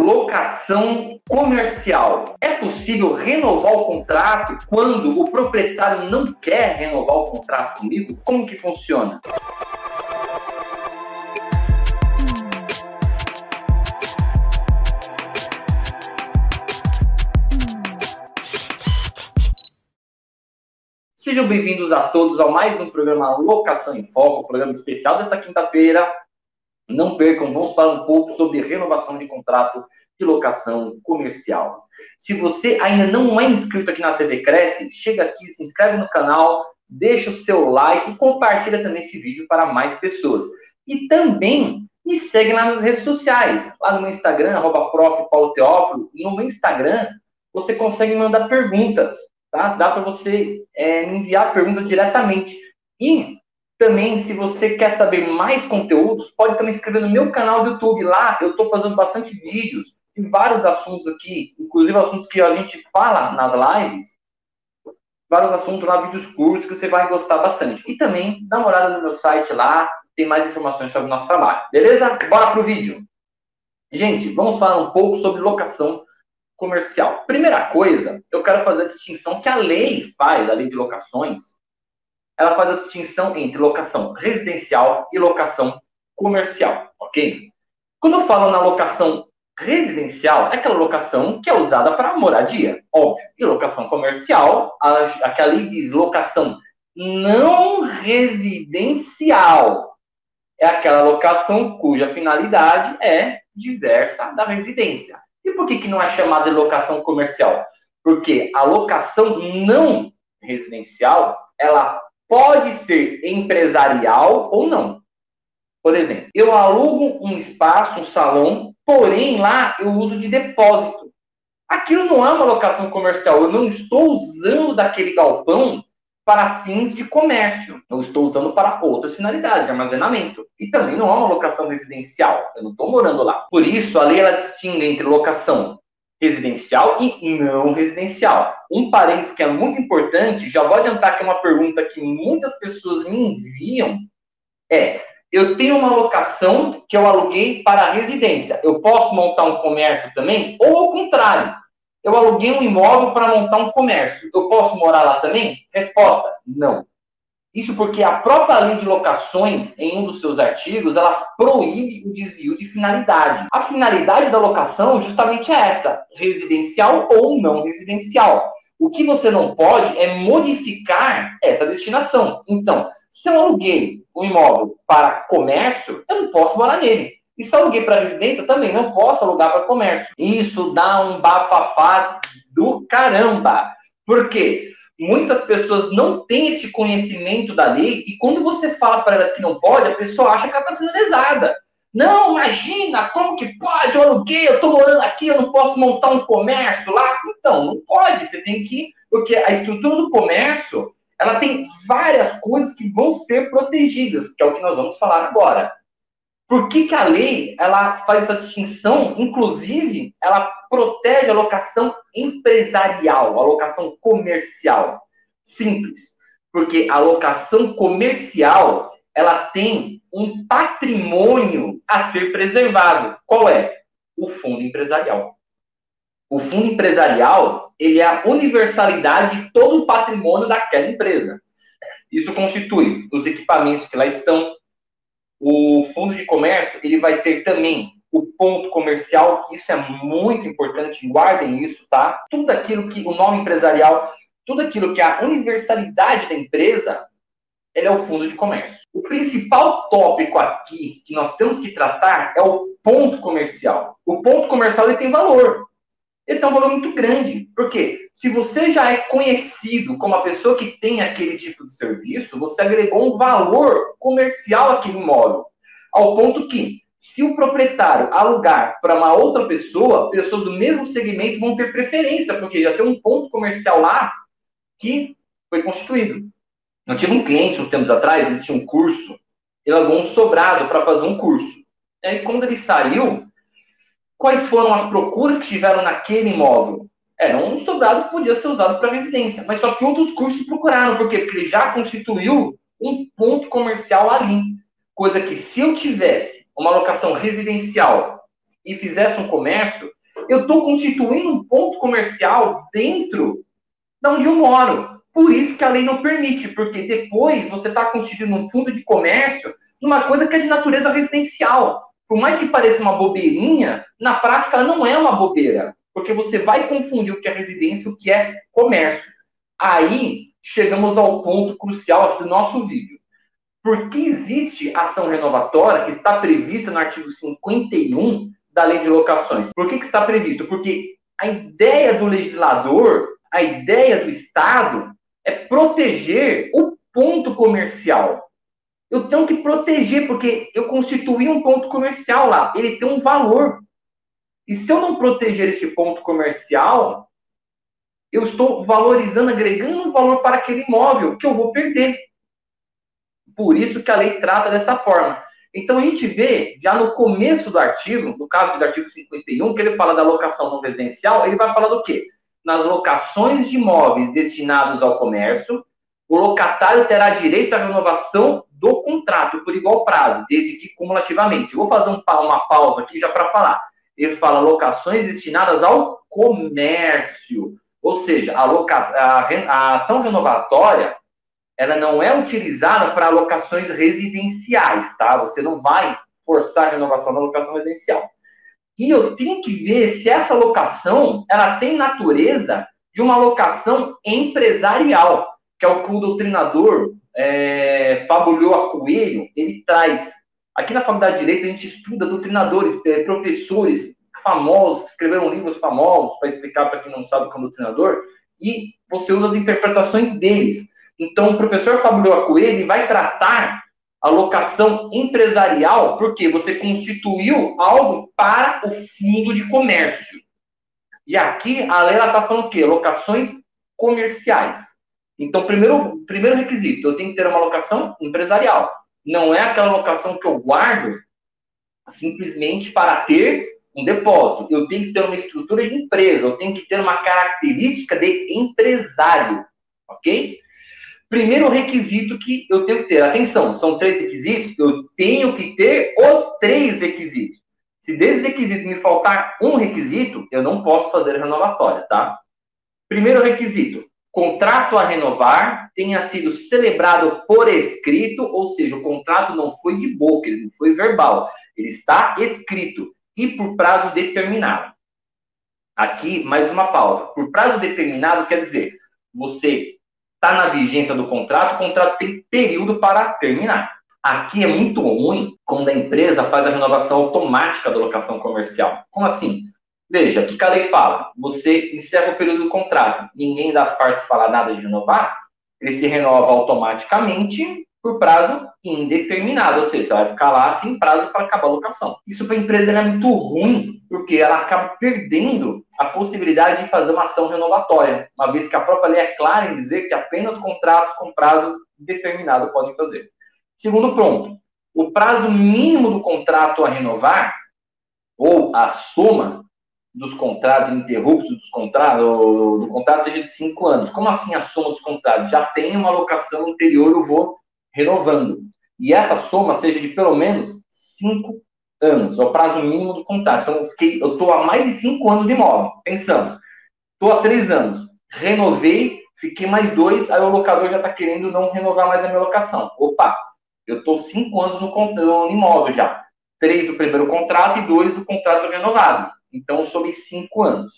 locação comercial. É possível renovar o contrato quando o proprietário não quer renovar o contrato comigo? Como que funciona? Sejam bem-vindos a todos ao mais um programa Locação em Foco, programa especial desta quinta-feira. Não percam, vamos falar um pouco sobre renovação de contrato de locação comercial. Se você ainda não é inscrito aqui na TV Cresce, chega aqui, se inscreve no canal, deixa o seu like e compartilha também esse vídeo para mais pessoas. E também me segue lá nas redes sociais, lá no meu Instagram, arroba no meu Instagram você consegue mandar perguntas Tá? Dá para você é, enviar perguntas diretamente. E também, se você quer saber mais conteúdos, pode também inscrever no meu canal do YouTube. Lá eu estou fazendo bastante vídeos de vários assuntos aqui, inclusive assuntos que a gente fala nas lives. Vários assuntos lá, vídeos curtos que você vai gostar bastante. E também dá uma olhada no meu site lá, tem mais informações sobre o nosso trabalho. Beleza? Bora pro vídeo. Gente, vamos falar um pouco sobre locação comercial. Primeira coisa, eu quero fazer a distinção que a lei faz, a lei de locações, ela faz a distinção entre locação residencial e locação comercial, ok? Quando eu falo na locação residencial, é aquela locação que é usada para moradia, óbvio. E locação comercial, a, a que a lei diz locação não residencial, é aquela locação cuja finalidade é diversa da residência. E por que, que não é chamada de locação comercial? Porque a locação não residencial, ela pode ser empresarial ou não. Por exemplo, eu alugo um espaço, um salão, porém lá eu uso de depósito. Aquilo não é uma locação comercial, eu não estou usando daquele galpão para fins de comércio. Eu estou usando para outras finalidades, de armazenamento. E também não é uma locação residencial. Eu não estou morando lá. Por isso, a lei ela distingue entre locação residencial e não residencial. Um parênteses que é muito importante, já vou adiantar que é uma pergunta que muitas pessoas me enviam, é, eu tenho uma locação que eu aluguei para residência, eu posso montar um comércio também? Ou ao contrário, eu aluguei um imóvel para montar um comércio. Eu posso morar lá também? Resposta: não. Isso porque a própria lei de locações, em um dos seus artigos, ela proíbe o desvio de finalidade. A finalidade da locação justamente é essa: residencial ou não residencial. O que você não pode é modificar essa destinação. Então, se eu aluguei um imóvel para comércio, eu não posso morar nele. E se aluguei para residência, também não posso alugar para comércio. Isso dá um bafafá do caramba. Por quê? Muitas pessoas não têm esse conhecimento da lei e quando você fala para elas que não pode, a pessoa acha que ela está sendo lesada. Não, imagina, como que pode? Eu aluguei, eu estou morando aqui, eu não posso montar um comércio lá. Então, não pode, você tem que. Porque a estrutura do comércio, ela tem várias coisas que vão ser protegidas, que é o que nós vamos falar agora. Por que, que a lei ela faz essa distinção? Inclusive, ela protege a locação empresarial, a locação comercial. Simples. Porque a locação comercial ela tem um patrimônio a ser preservado. Qual é? O fundo empresarial. O fundo empresarial ele é a universalidade de todo o patrimônio daquela empresa. Isso constitui os equipamentos que lá estão, o fundo de comércio, ele vai ter também o ponto comercial, que isso é muito importante, guardem isso, tá? Tudo aquilo que o nome empresarial, tudo aquilo que é a universalidade da empresa, ele é o fundo de comércio. O principal tópico aqui que nós temos que tratar é o ponto comercial. O ponto comercial ele tem valor. Ele tem um valor muito grande. Porque se você já é conhecido como a pessoa que tem aquele tipo de serviço, você agregou um valor comercial àquele imóvel. Ao ponto que, se o proprietário alugar para uma outra pessoa, pessoas do mesmo segmento vão ter preferência, porque já tem um ponto comercial lá que foi constituído. Eu tive um cliente uns tempos atrás, ele tinha um curso, ele alugou um sobrado para fazer um curso. E aí, quando ele saiu, quais foram as procuras que tiveram naquele imóvel? Era um sobrado que podia ser usado para residência, mas só que outros cursos procuraram, por quê? Porque ele já constituiu um ponto comercial ali. Coisa que se eu tivesse uma locação residencial e fizesse um comércio, eu estou constituindo um ponto comercial dentro de onde eu moro. Por isso que a lei não permite, porque depois você está constituindo um fundo de comércio numa coisa que é de natureza residencial. Por mais que pareça uma bobeirinha, na prática ela não é uma bobeira, porque você vai confundir o que é residência e o que é comércio. Aí chegamos ao ponto crucial do nosso vídeo. Por que existe ação renovatória que está prevista no artigo 51 da Lei de Locações? Por que, que está previsto? Porque a ideia do legislador, a ideia do Estado, é proteger o ponto comercial. Eu tenho que proteger, porque eu constituí um ponto comercial lá, ele tem um valor. E se eu não proteger esse ponto comercial, eu estou valorizando, agregando um valor para aquele imóvel que eu vou perder. Por isso que a lei trata dessa forma. Então a gente vê já no começo do artigo, no caso do artigo 51, que ele fala da locação não residencial, ele vai falar do quê? Nas locações de imóveis destinados ao comércio, o locatário terá direito à renovação do contrato por igual prazo, desde que cumulativamente. Eu vou fazer um, uma pausa aqui já para falar. Ele fala locações destinadas ao comércio. Ou seja, a, loca... a, a ação renovatória ela não é utilizada para alocações residenciais, tá? Você não vai forçar a renovação da locação residencial. E eu tenho que ver se essa locação ela tem natureza de uma locação empresarial, que é o que o doutrinador é, Fabulho Coelho, ele traz. Aqui na Faculdade de Direito a gente estuda doutrinadores, é, professores famosos, que escreveram livros famosos para explicar para quem não sabe o que é um doutrinador, e você usa as interpretações deles. Então, o professor Fabio Coelho vai tratar a locação empresarial porque você constituiu algo para o fundo de comércio. E aqui a lei está falando o quê? Locações comerciais. Então, primeiro, primeiro requisito, eu tenho que ter uma locação empresarial. Não é aquela locação que eu guardo simplesmente para ter um depósito. Eu tenho que ter uma estrutura de empresa, eu tenho que ter uma característica de empresário, ok? Primeiro requisito que eu tenho que ter, atenção, são três requisitos, eu tenho que ter os três requisitos. Se desses requisitos me faltar um requisito, eu não posso fazer a renovatória, tá? Primeiro requisito, contrato a renovar tenha sido celebrado por escrito, ou seja, o contrato não foi de boca, ele não foi verbal, ele está escrito e por prazo determinado. Aqui, mais uma pausa. Por prazo determinado quer dizer, você está na vigência do contrato, o contrato tem período para terminar. Aqui é muito ruim quando a empresa faz a renovação automática da locação comercial. Como assim? Veja, o que a lei fala? Você encerra o período do contrato, ninguém das partes fala nada de renovar, ele se renova automaticamente por prazo indeterminado, ou seja, você vai ficar lá sem prazo para acabar a locação. Isso para a empresa é muito ruim, porque ela acaba perdendo a possibilidade de fazer uma ação renovatória, uma vez que a própria lei é clara em dizer que apenas contratos com prazo determinado podem fazer. Segundo ponto, o prazo mínimo do contrato a renovar, ou a soma dos contratos ininterruptos dos contratos, do contrato seja de cinco anos. Como assim a soma dos contratos? Já tem uma locação anterior, eu vou renovando. E essa soma seja de pelo menos cinco anos, é o prazo mínimo do contrato. Então, eu fiquei, eu estou há mais de cinco anos de imóvel. Pensamos, estou há três anos, renovei, fiquei mais dois, aí o locador já está querendo não renovar mais a minha locação. Opa, eu estou cinco anos no, no imóvel já. Três do primeiro contrato e dois do contrato renovado. Então, sobre cinco anos.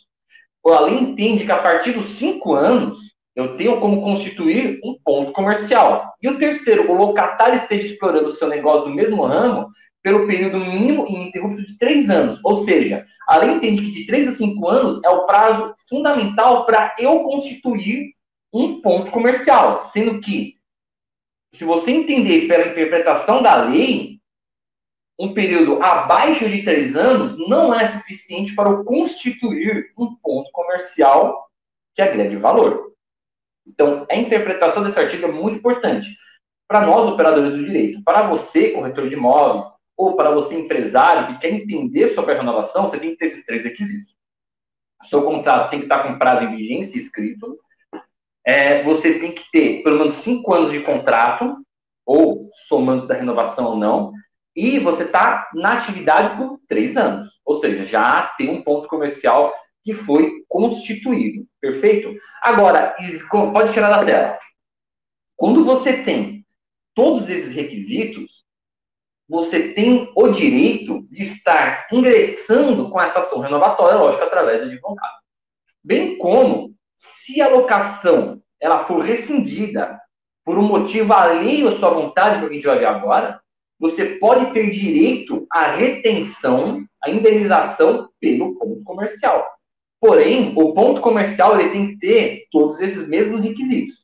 O além entende que a partir dos cinco anos, eu tenho como constituir um ponto comercial. E o terceiro, o locatário esteja explorando o seu negócio no mesmo ramo pelo período mínimo e ininterrupto de três anos. Ou seja, a lei entende que de três a cinco anos é o prazo fundamental para eu constituir um ponto comercial. Sendo que, se você entender pela interpretação da lei, um período abaixo de três anos não é suficiente para constituir um ponto comercial que agregue valor. Então, a interpretação desse artigo é muito importante para nós, operadores do direito. Para você, corretor de imóveis, ou para você, empresário, que quer entender sobre a renovação, você tem que ter esses três requisitos. O seu contrato tem que estar com prazo em vigência escrito. É, você tem que ter pelo menos cinco anos de contrato, ou somando da renovação ou não. E você está na atividade por três anos. Ou seja, já tem um ponto comercial que foi constituído. Perfeito? Agora, pode tirar da tela. Quando você tem todos esses requisitos, você tem o direito de estar ingressando com essa ação renovatória, lógico, através do advogado. Bem como, se a locação ela for rescindida por um motivo alheio à sua vontade, que a gente vai ver agora, você pode ter direito à retenção, à indenização pelo ponto comercial. Porém, o ponto comercial ele tem que ter todos esses mesmos requisitos,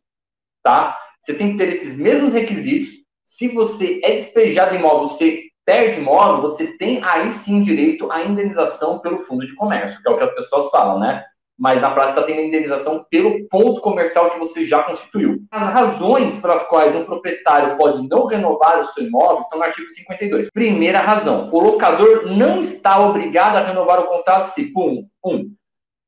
tá? Você tem que ter esses mesmos requisitos. Se você é despejado imóvel, você perde imóvel, você tem aí sim direito à indenização pelo fundo de comércio, que é o que as pessoas falam, né? Mas na prática está tendo indenização pelo ponto comercial que você já constituiu. As razões pelas quais um proprietário pode não renovar o seu imóvel estão no artigo 52. Primeira razão: o locador não está obrigado a renovar o contrato se, um, um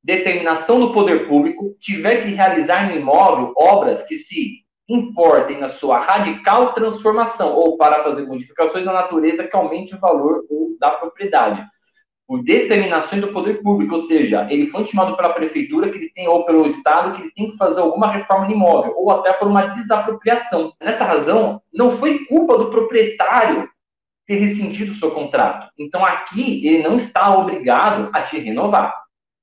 determinação do poder público tiver que realizar no imóvel obras que se importem na sua radical transformação ou para fazer modificações da natureza que aumente o valor da propriedade. Por determinações do poder público, ou seja, ele foi intimado pela prefeitura que ele tem, ou pelo Estado, que ele tem que fazer alguma reforma no imóvel, ou até por uma desapropriação. Nessa razão, não foi culpa do proprietário ter rescindido o seu contrato. Então, aqui, ele não está obrigado a te renovar.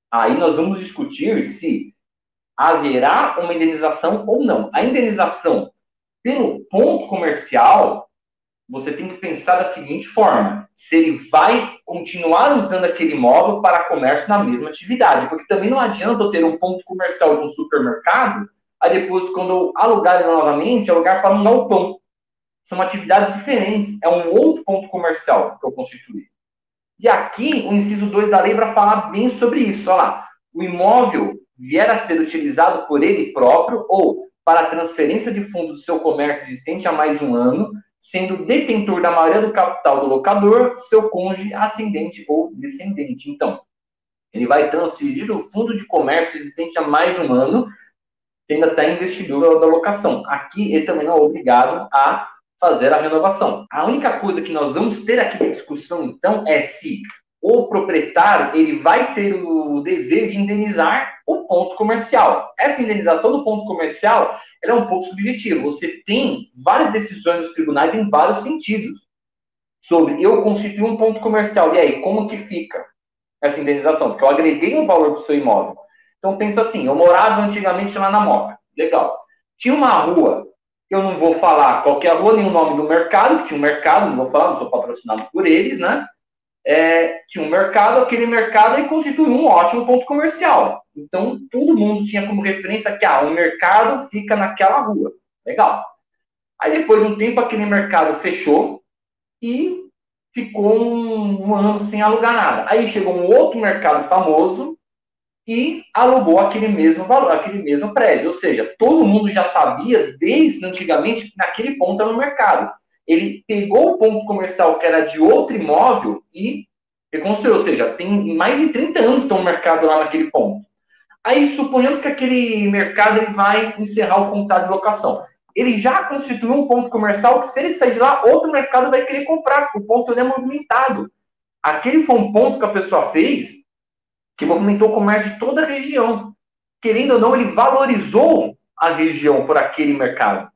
Aí nós vamos discutir se haverá uma indenização ou não. A indenização pelo ponto comercial, você tem que pensar da seguinte forma: se ele vai continuar usando aquele imóvel para comércio na mesma atividade, porque também não adianta eu ter um ponto comercial de um supermercado, aí depois, quando eu alugar ele novamente, alugar para um galpão. São atividades diferentes, é um outro ponto comercial que eu constituí. E aqui, o inciso 2 da lei vai falar bem sobre isso. Olha lá. O imóvel vier a ser utilizado por ele próprio ou para transferência de fundo do seu comércio existente há mais de um ano, sendo detentor da maioria do capital do locador, seu cônjuge ascendente ou descendente. Então, ele vai transferir o fundo de comércio existente há mais de um ano, sendo até investidor da locação. Aqui, ele também não é obrigado a fazer a renovação. A única coisa que nós vamos ter aqui de discussão, então, é se o proprietário ele vai ter o dever de indenizar o ponto comercial. Essa indenização do ponto comercial é um pouco subjetiva. Você tem várias decisões dos tribunais em vários sentidos sobre eu constituir um ponto comercial. E aí, como que fica essa indenização? Porque eu agreguei um valor para o seu imóvel. Então pensa assim, eu morava antigamente lá na Moca. Legal. Tinha uma rua eu não vou falar qualquer rua, nem o nome do mercado, que tinha um mercado, não vou falar, não sou patrocinado por eles, né? É, tinha um mercado, aquele mercado aí constitui um ótimo ponto comercial. Então, todo mundo tinha como referência que ah, o mercado fica naquela rua. Legal. Aí, depois de um tempo, aquele mercado fechou e ficou um, um ano sem alugar nada. Aí chegou um outro mercado famoso, e alugou aquele mesmo valor, aquele mesmo prédio. Ou seja, todo mundo já sabia desde antigamente que naquele ponto era no mercado. Ele pegou o ponto comercial que era de outro imóvel e reconstruiu. Ou seja, tem mais de 30 anos que tem um mercado lá naquele ponto. Aí suponhamos que aquele mercado ele vai encerrar o contrato de locação. Ele já constituiu um ponto comercial que, se ele sair de lá, outro mercado vai querer comprar, porque o ponto é movimentado. Aquele foi um ponto que a pessoa fez que movimentou o comércio de toda a região. Querendo ou não, ele valorizou a região por aquele mercado.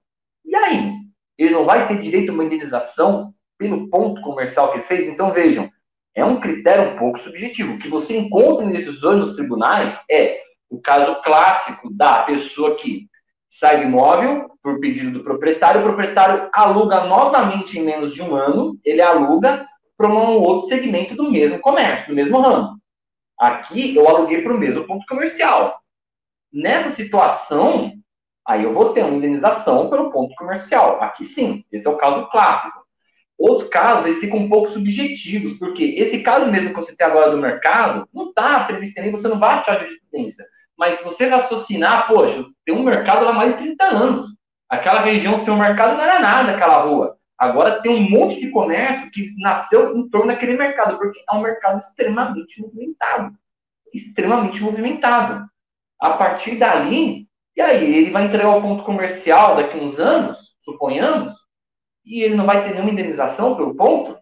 E aí? Ele não vai ter direito a uma indenização pelo ponto comercial que ele fez? Então vejam, é um critério um pouco subjetivo. O que você encontra em decisões nos tribunais é o caso clássico da pessoa que sai do imóvel por pedido do proprietário, o proprietário aluga novamente em menos de um ano, ele aluga para um outro segmento do mesmo comércio, do mesmo ramo. Aqui eu aluguei para o mesmo ponto comercial. Nessa situação, aí eu vou ter uma indenização pelo ponto comercial. Aqui sim, esse é o caso clássico. Outros casos, eles ficam um pouco subjetivos, porque esse caso mesmo que você tem agora do mercado, não está previsto nem, você não vai achar jurisprudência. Mas se você raciocinar, poxa, tem um mercado lá mais de 30 anos. Aquela região, seu mercado não era nada, aquela rua. Agora tem um monte de comércio que nasceu em torno daquele mercado, porque é um mercado extremamente movimentado. Extremamente movimentado. A partir dali, e aí ele vai entregar o ponto comercial daqui a uns anos, suponhamos, e ele não vai ter nenhuma indenização pelo ponto?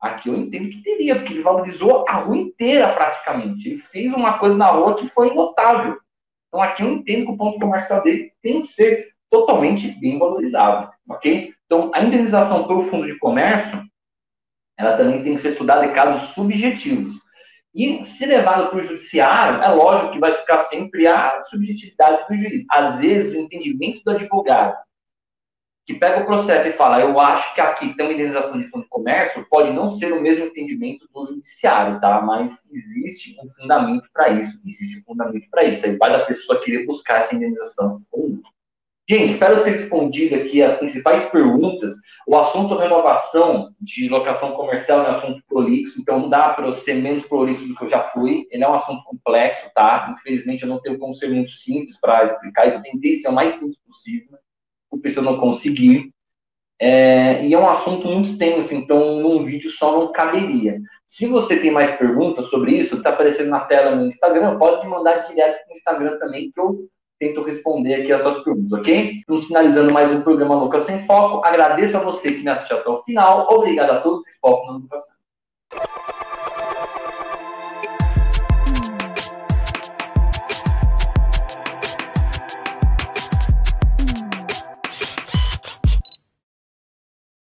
Aqui eu entendo que teria, porque ele valorizou a rua inteira praticamente. Ele fez uma coisa na rua que foi notável. Então aqui eu entendo que o ponto comercial dele tem que ser totalmente bem valorizado, ok? Então a indenização pelo fundo de comércio, ela também tem que ser estudada em casos subjetivos. E se levado para o judiciário, é lógico que vai ficar sempre a subjetividade do juiz. Às vezes, o entendimento do advogado, que pega o processo e fala, eu acho que aqui tem uma indenização de fundo de comércio, pode não ser o mesmo entendimento do judiciário, tá? Mas existe um fundamento para isso. Existe um fundamento para isso. Aí vai da pessoa querer buscar essa indenização ou não. Gente, espero ter respondido aqui as principais perguntas. O assunto renovação de locação comercial é um assunto prolixo, então não dá para eu ser menos prolixo do que eu já fui. Ele é um assunto complexo, tá? Infelizmente eu não tenho como ser muito simples para explicar isso. Eu tentei ser o mais simples possível, porque se eu não conseguir. É, e é um assunto muito extenso, então num vídeo só não caberia. Se você tem mais perguntas sobre isso, está aparecendo na tela no Instagram, pode me mandar direto no Instagram também, que eu tento responder aqui as suas perguntas, ok? Estamos finalizando mais um programa Lucas Sem Foco. Agradeço a você que me assistiu até o final. Obrigado a todos e foco na educação.